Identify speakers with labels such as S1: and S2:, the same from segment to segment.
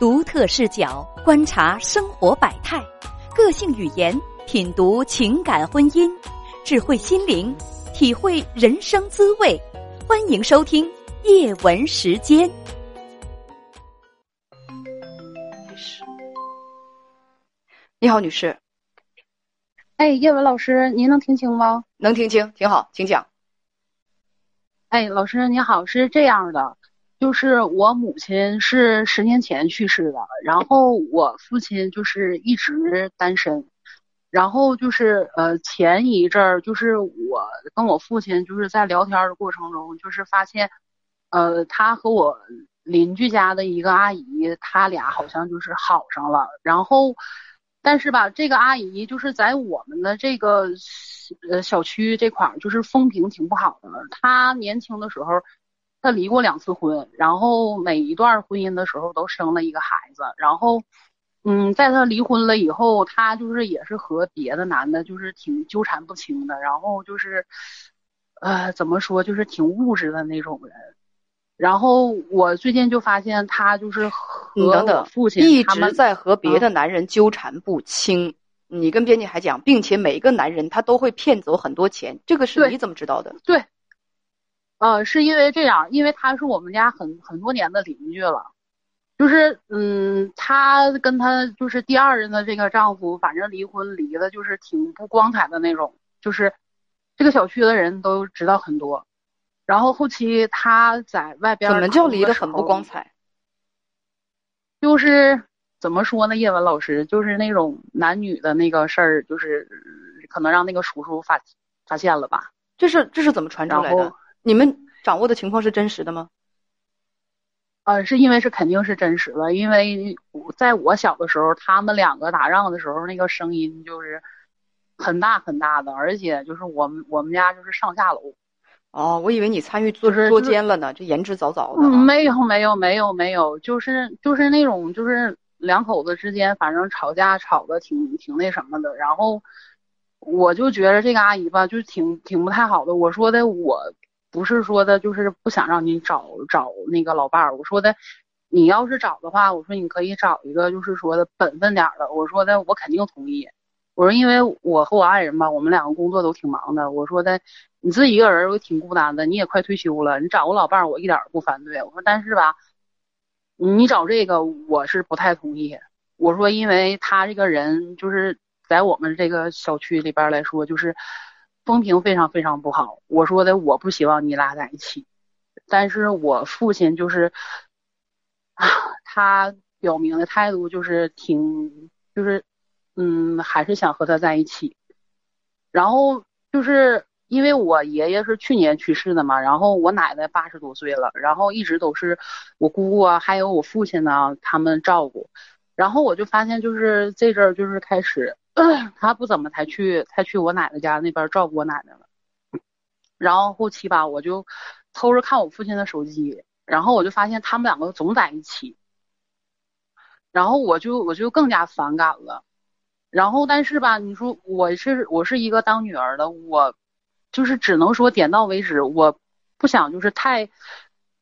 S1: 独特视角观察生活百态，个性语言品读情感婚姻，智慧心灵体会人生滋味。欢迎收听叶文时间。
S2: 你好，女士。
S3: 哎，叶文老师，您能听清吗？
S2: 能听清，挺好，请讲。
S3: 哎，老师你好，是这样的。就是我母亲是十年前去世的，然后我父亲就是一直单身，然后就是呃前一阵儿就是我跟我父亲就是在聊天的过程中，就是发现，呃他和我邻居家的一个阿姨，他俩好像就是好上了，然后但是吧，这个阿姨就是在我们的这个呃小区这块儿就是风评挺不好的，她年轻的时候。他离过两次婚，然后每一段婚姻的时候都生了一个孩子，然后，嗯，在他离婚了以后，他就是也是和别的男的，就是挺纠缠不清的，然后就是，呃，怎么说，就是挺物质的那种人。然后我最近就发现他就是和我父亲
S2: 一直在和别的男人纠缠不清。你跟编辑还讲，并且每一个男人他都会骗走很多钱，这个是你怎么知道的？
S3: 对。呃，是因为这样，因为他是我们家很很多年的邻居了，就是嗯，他跟他就是第二任的这个丈夫，反正离婚离的就是挺不光彩的那种，就是这个小区的人都知道很多，然后后期他在外边
S2: 怎么就离得很不光彩？
S3: 就是怎么说呢？叶文老师，就是那种男女的那个事儿，就是可能让那个叔叔发发现了吧？
S2: 这是这是怎么传出来的？你们掌握的情况是真实的吗？
S3: 呃，是因为是肯定是真实的，因为在我小的时候，他们两个打仗的时候，那个声音就是很大很大的，而且就是我们我们家就是上下楼。
S2: 哦，我以为你参与作捉奸了呢，这言之凿凿的。
S3: 没有没有没有没有，就是就是那种就是两口子之间，反正吵架吵的挺挺那什么的，然后我就觉得这个阿姨吧，就挺挺不太好的。我说的我。不是说的，就是不想让你找找那个老伴儿。我说的，你要是找的话，我说你可以找一个，就是说的本分点儿的。我说的，我肯定同意。我说，因为我和我爱人吧，我们两个工作都挺忙的。我说的，你自己一个人，我挺孤单的。你也快退休了，你找个老伴儿，我一点都不反对。我说，但是吧，你找这个，我是不太同意。我说，因为他这个人，就是在我们这个小区里边来说，就是。风评非常非常不好。我说的，我不希望你俩在一起，但是我父亲就是，他表明的态度就是挺，就是，嗯，还是想和他在一起。然后就是因为我爷爷是去年去世的嘛，然后我奶奶八十多岁了，然后一直都是我姑姑啊，还有我父亲呢，他们照顾。然后我就发现，就是这阵儿就是开始。他不怎么才去，才去我奶奶家那边照顾我奶奶了。然后后期吧，我就偷着看我父亲的手机，然后我就发现他们两个总在一起。然后我就我就更加反感了。然后但是吧，你说我是我是一个当女儿的，我就是只能说点到为止，我不想就是太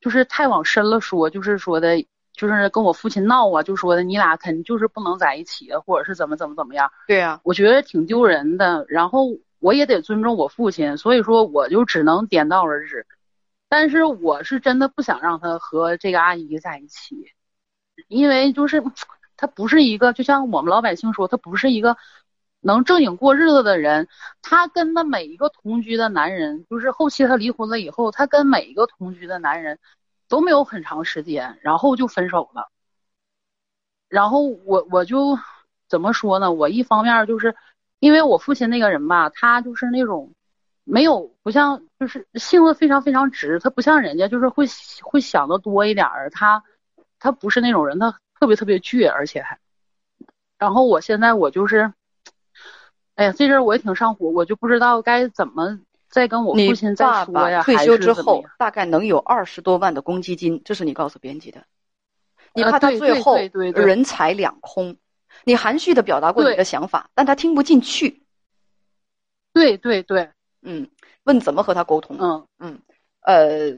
S3: 就是太往深了说，就是说的。就是跟我父亲闹啊，就说的你俩肯定就是不能在一起，或者是怎么怎么怎么样。
S2: 对呀，
S3: 我觉得挺丢人的。然后我也得尊重我父亲，所以说我就只能点到而止。但是我是真的不想让他和这个阿姨在一起，因为就是他不是一个，就像我们老百姓说，他不是一个能正经过日子的人。他跟他每一个同居的男人，就是后期他离婚了以后，他跟每一个同居的男人。都没有很长时间，然后就分手了。然后我我就怎么说呢？我一方面就是因为我父亲那个人吧，他就是那种没有不像，就是性子非常非常直，他不像人家就是会会想的多一点儿。他他不是那种人，他特别特别倔，而且还。然后我现在我就是，哎呀，这阵我也挺上火，我就不知道该怎么。再跟我父亲再说呀，
S2: 退休之后大概能有二十多万的公积金，这是你告诉编辑的。你怕他最后人财两空，你含蓄的表达过你的想法，但他听不进去。
S3: 对对对，
S2: 嗯，问怎么和他沟通？
S3: 嗯
S2: 嗯，呃，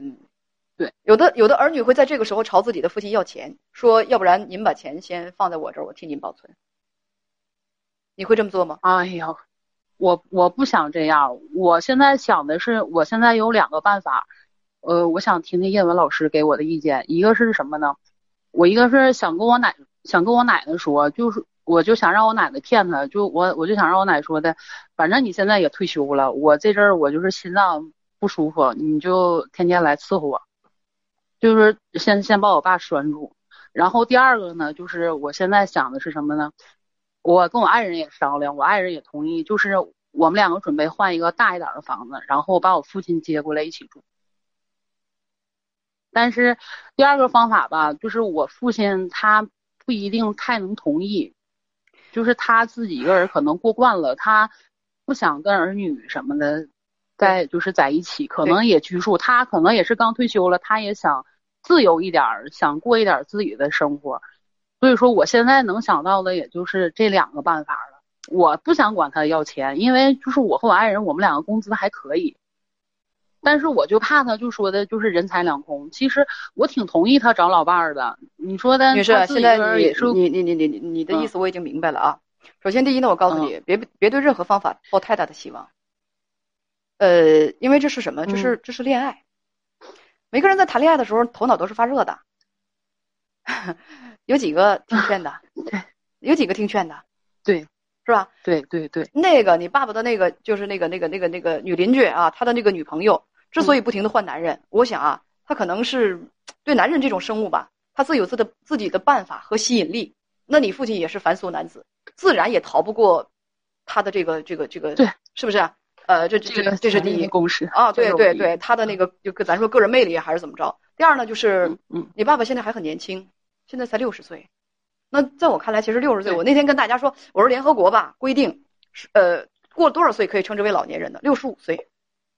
S3: 对，
S2: 有的有的儿女会在这个时候朝自己的父亲要钱，说要不然您把钱先放在我这儿，我替您保存。你会这么做吗？
S3: 哎呀，我我不想这样。我现在想的是，我现在有两个办法，呃，我想听听叶文老师给我的意见。一个是什么呢？我一个是想跟我奶想跟我奶奶说，就是我就想让我奶奶骗他，就我我就想让我奶说的，反正你现在也退休了，我这阵儿我就是心脏不舒服，你就天天来伺候我，就是先先把我爸拴住。然后第二个呢，就是我现在想的是什么呢？我跟我爱人也商量，我爱人也同意，就是我们两个准备换一个大一点的房子，然后把我父亲接过来一起住。但是第二个方法吧，就是我父亲他不一定太能同意，就是他自己一个人可能过惯了，他不想跟儿女什么的在就是在一起，可能也拘束。他可能也是刚退休了，他也想自由一点，想过一点自己的生活。所以说，我现在能想到的也就是这两个办法了。我不想管他要钱，因为就是我和我爱人，我们两个工资还可以。但是我就怕他，就说的就是人财两空。其实我挺同意他找老伴儿的。你说的，
S2: 女士，现在你你你你你你你的意思我已经明白了啊。首先，第一呢，我告诉你，别别对任何方法抱太大的希望。呃，因为这是什么？这是这是恋爱。每个人在谈恋爱的时候，头脑都是发热的。有几个听劝的？
S3: 对，
S2: 有几个听劝的？
S3: 对，
S2: 是吧？
S3: 对对对。
S2: 那个你爸爸的那个就是那个那个那个那个女邻居啊，他的那个女朋友之所以不停的换男人，我想啊，他可能是对男人这种生物吧，他自有自的自己的办法和吸引力。那你父亲也是凡俗男子，自然也逃不过他的这个这个这个，
S3: 对，
S2: 是不是？呃，这这
S3: 个
S2: 这是第一
S3: 公式
S2: 啊，对对对，他的那个就咱说个人魅力还是怎么着？第二呢，就是
S3: 嗯，
S2: 你爸爸现在还很年轻。现在才六十岁，那在我看来，其实六十岁。我那天跟大家说，我说联合国吧规定，是呃过多少岁可以称之为老年人呢？六十五岁。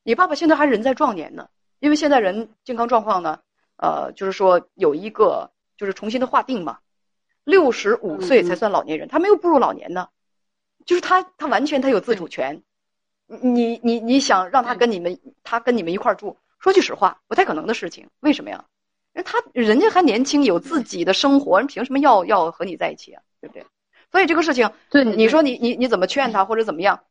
S2: 你爸爸现在还人在壮年呢，因为现在人健康状况呢，呃，就是说有一个就是重新的划定嘛，六十五岁才算老年人，他没有步入老年呢，就是他他完全他有自主权。你你你想让他跟你们他跟你们一块住，说句实话，不太可能的事情。为什么呀？因为他人家还年轻，有自己的生活，人凭什么要要和你在一起啊？对不对？所以这个事情，
S3: 对
S2: 你说你你你怎么劝他或者怎么样，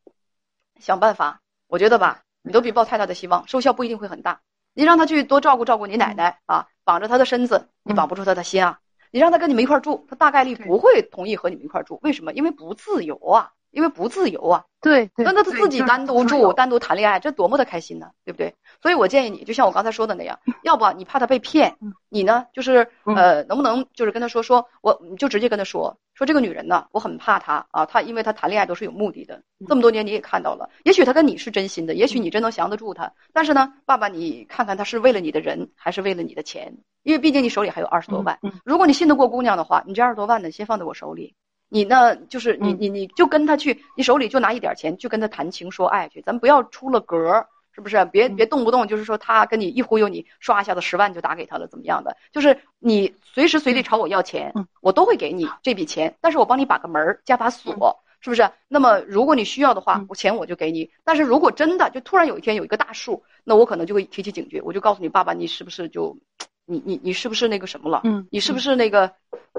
S2: 想办法。我觉得吧，你都别抱太大的希望，收效不一定会很大。你让他去多照顾照顾你奶奶啊，绑着他的身子，你绑不住他的心啊。你让他跟你们一块住，他大概率不会同意和你们一块住。为什么？因为不自由啊。因为不自由啊，
S3: 对，
S2: 那那他自己单独住、单独谈恋爱，这多么的开心呢，对不对？所以我建议你，就像我刚才说的那样，要不你怕他被骗，你呢就是呃，能不能就是跟他说说，我你就直接跟他说说这个女人呢，我很怕她啊，她因为她谈恋爱都是有目的的，这么多年你也看到了，也许她跟你是真心的，也许你真能降得住她，但是呢，爸爸你看看她是为了你的人，还是为了你的钱？因为毕竟你手里还有二十多万，如果你信得过姑娘的话，你这二十多万呢，先放在我手里。你呢？就是你你你就跟他去，你手里就拿一点钱，去跟他谈情说爱去。咱不要出了格，是不是？别别动不动就是说他跟你一忽悠你，刷一下子十万就打给他了，怎么样的？就是你随时随地朝我要钱，我都会给你这笔钱，但是我帮你把个门儿加把锁，是不是？那么如果你需要的话，我钱我就给你。但是如果真的就突然有一天有一个大数，那我可能就会提起警觉，我就告诉你爸爸，你是不是就？你你你是不是那个什么了？
S3: 嗯，
S2: 你是不是那个，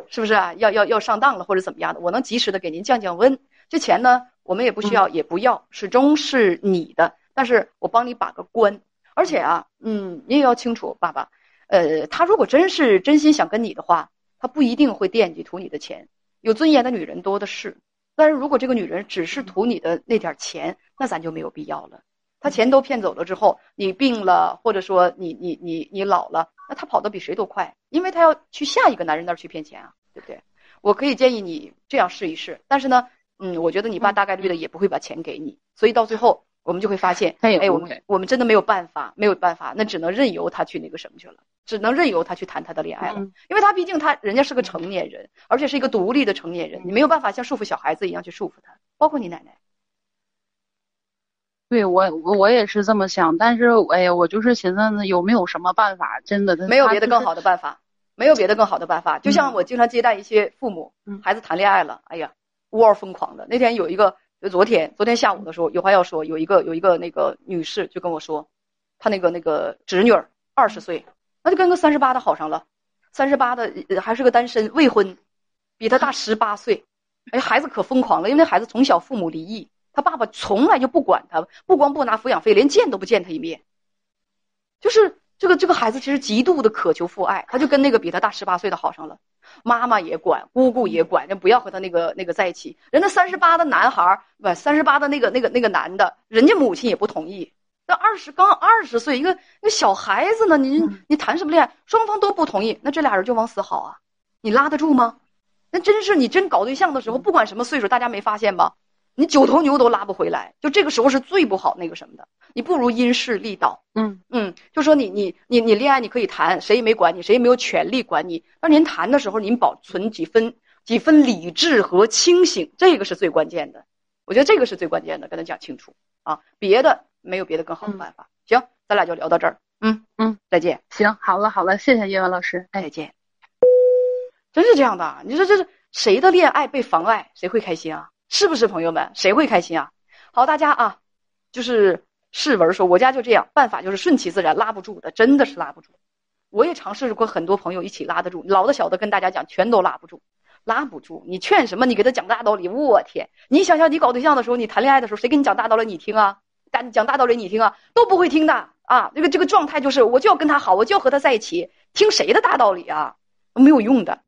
S2: 是不是啊？要要要上当了或者怎么样的？我能及时的给您降降温。这钱呢，我们也不需要，也不要，始终是你的。但是我帮你把个关。而且啊，嗯，你也要清楚，爸爸，呃，他如果真是真心想跟你的话，他不一定会惦记图你的钱。有尊严的女人多的是。但是如果这个女人只是图你的那点钱，那咱就没有必要了。他钱都骗走了之后，你病了，或者说你你你你老了，那他跑得比谁都快，因为他要去下一个男人那儿去骗钱啊，对不对？我可以建议你这样试一试，但是呢，嗯，我觉得你爸大概率的也不会把钱给你，所以到最后我们就会发现，哎，我们我们真的没有办法，没有办法，那只能任由他去那个什么去了，只能任由他去谈他的恋爱了，因为他毕竟他人家是个成年人，而且是一个独立的成年人，你没有办法像束缚小孩子一样去束缚他，包括你奶奶。
S3: 对我，我我也是这么想，但是哎呀，我就是寻思有没有什么办法？真的，
S2: 没有别的更好的办法，没有别的更好的办法。就像我经常接待一些父母，孩子谈恋爱了，哎呀，呜嗷疯狂的。那天有一个，昨天昨天下午的时候，有话要说，有一个有一个那个女士就跟我说，她那个那个侄女儿二十岁，那就跟个三十八的好上了，三十八的还是个单身未婚，比她大十八岁，哎，孩子可疯狂了，因为那孩子从小父母离异，他爸爸从来就不管他，不光不拿抚养费，连见都不见他一面，就是这个这个孩子其实极度的渴求父爱，他就跟那个比他大十八岁的好上了，妈妈也管，姑姑也管，人不要和他那个那个在一起。人家三十八的男孩不，三十八的那个那个那个男的，人家母亲也不同意。那二十刚二十岁，一个那小孩子呢，你你谈什么恋爱？双方都不同意，那这俩人就往死好啊？你拉得住吗？那真是你真搞对象的时候，不管什么岁数，大家没发现吧？你九头牛都拉不回来，就这个时候是最不好那个什么的。你不如因势利导。
S3: 嗯
S2: 嗯，就说你你你你恋爱你可以谈，谁也没管你，谁也没有权利管你。但您谈的时候，您保存几分几分理智和清醒，这个是最关键的。我觉得这个是最关键的，跟他讲清楚啊，别的。没有别的更好的办法。行，咱俩就聊到这儿。嗯
S3: 嗯，
S2: 再见。
S3: 行，好了好了，谢谢叶文老师。
S2: 哎，再见。真是这样的，你说这是谁的恋爱被妨碍，谁会开心啊？是不是朋友们？谁会开心啊？好，大家啊，就是世文说，我家就这样，办法就是顺其自然，拉不住的，真的是拉不住。我也尝试过很多朋友一起拉得住，老的小的跟大家讲，全都拉不住，拉不住。你劝什么？你给他讲大道理，我天！你想想，你搞对象的时候，你谈恋爱的时候，谁给你讲大道理？你听啊。讲讲大道理，你听啊，都不会听的啊！这个这个状态就是，我就要跟他好，我就要和他在一起，听谁的大道理啊？没有用的。